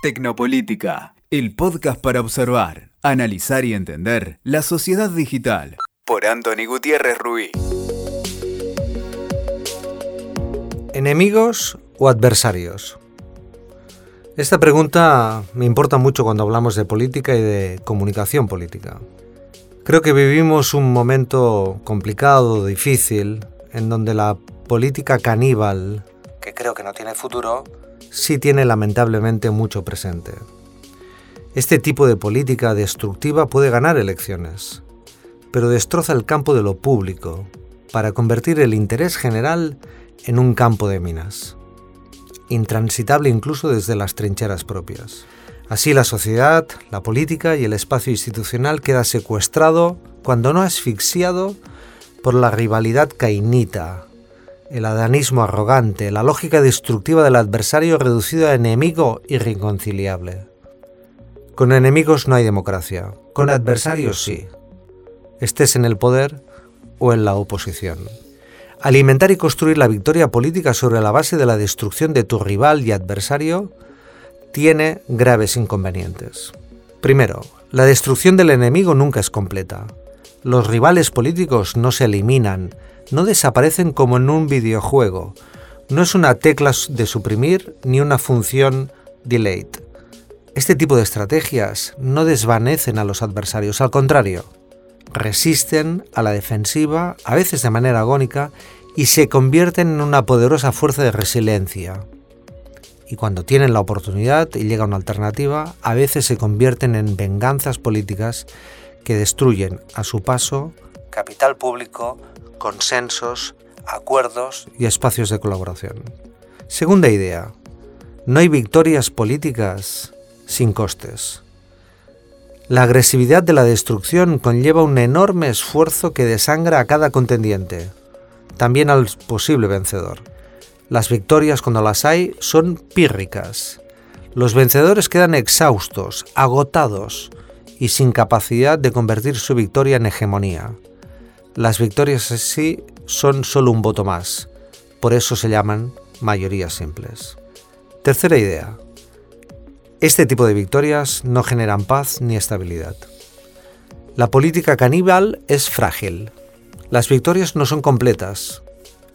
Tecnopolítica, el podcast para observar, analizar y entender la sociedad digital. Por Anthony Gutiérrez Ruiz. ¿Enemigos o adversarios? Esta pregunta me importa mucho cuando hablamos de política y de comunicación política. Creo que vivimos un momento complicado, difícil, en donde la política caníbal, que creo que no tiene futuro, sí tiene lamentablemente mucho presente. Este tipo de política destructiva puede ganar elecciones, pero destroza el campo de lo público para convertir el interés general en un campo de minas, intransitable incluso desde las trincheras propias. Así la sociedad, la política y el espacio institucional queda secuestrado, cuando no asfixiado, por la rivalidad cainita, el adanismo arrogante, la lógica destructiva del adversario reducido a enemigo irreconciliable. Con enemigos no hay democracia, con adversarios sí. Estés en el poder o en la oposición. Alimentar y construir la victoria política sobre la base de la destrucción de tu rival y adversario tiene graves inconvenientes. Primero, la destrucción del enemigo nunca es completa. Los rivales políticos no se eliminan, no desaparecen como en un videojuego. No es una tecla de suprimir ni una función delete. Este tipo de estrategias no desvanecen a los adversarios, al contrario, resisten a la defensiva, a veces de manera agónica, y se convierten en una poderosa fuerza de resiliencia. Y cuando tienen la oportunidad y llega una alternativa, a veces se convierten en venganzas políticas que destruyen a su paso capital público, consensos, acuerdos y espacios de colaboración. Segunda idea, no hay victorias políticas sin costes. La agresividad de la destrucción conlleva un enorme esfuerzo que desangra a cada contendiente, también al posible vencedor. Las victorias cuando las hay son pírricas. Los vencedores quedan exhaustos, agotados y sin capacidad de convertir su victoria en hegemonía. Las victorias así son solo un voto más, por eso se llaman mayorías simples. Tercera idea. Este tipo de victorias no generan paz ni estabilidad. La política caníbal es frágil. Las victorias no son completas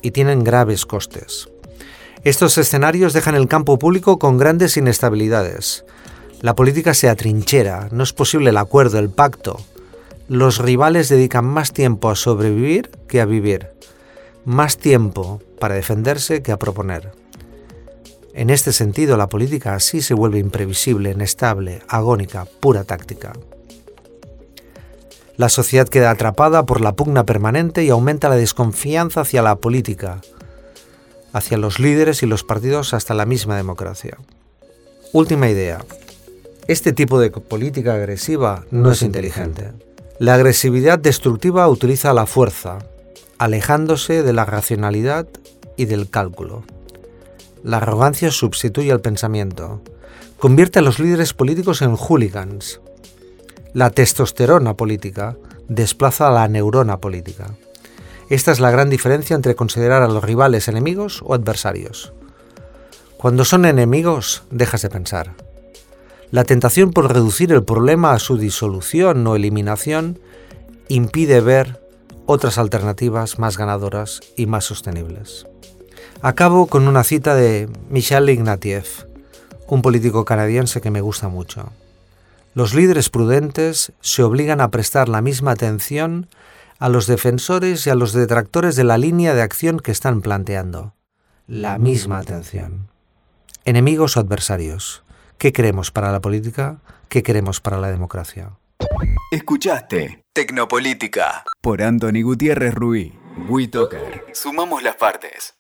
y tienen graves costes. Estos escenarios dejan el campo público con grandes inestabilidades. La política se atrinchera, no es posible el acuerdo, el pacto, los rivales dedican más tiempo a sobrevivir que a vivir, más tiempo para defenderse que a proponer. En este sentido, la política así se vuelve imprevisible, inestable, agónica, pura táctica. La sociedad queda atrapada por la pugna permanente y aumenta la desconfianza hacia la política, hacia los líderes y los partidos hasta la misma democracia. Última idea. Este tipo de política agresiva no, es inteligente. La agresividad destructiva utiliza la fuerza, alejándose de la racionalidad y del cálculo. La arrogancia sustituye al pensamiento, convierte a los líderes políticos en hooligans. La testosterona política desplaza a la neurona política. Esta es la gran diferencia entre considerar a los rivales enemigos o adversarios. Cuando son enemigos, dejas de pensar. La tentación por reducir el problema a su disolución o eliminación impide ver otras alternativas más ganadoras y más sostenibles. Acabo con una cita de Michel Ignatieff, un político canadiense que me gusta mucho. Los líderes prudentes se obligan a prestar la misma atención a los defensores y a los detractores de la línea de acción que están planteando. La misma atención. Enemigos o adversarios. ¿Qué queremos para la política? ¿Qué queremos para la democracia? Escuchaste Tecnopolítica por Anthony Gutiérrez Ruiz. WeToker. Sumamos las partes.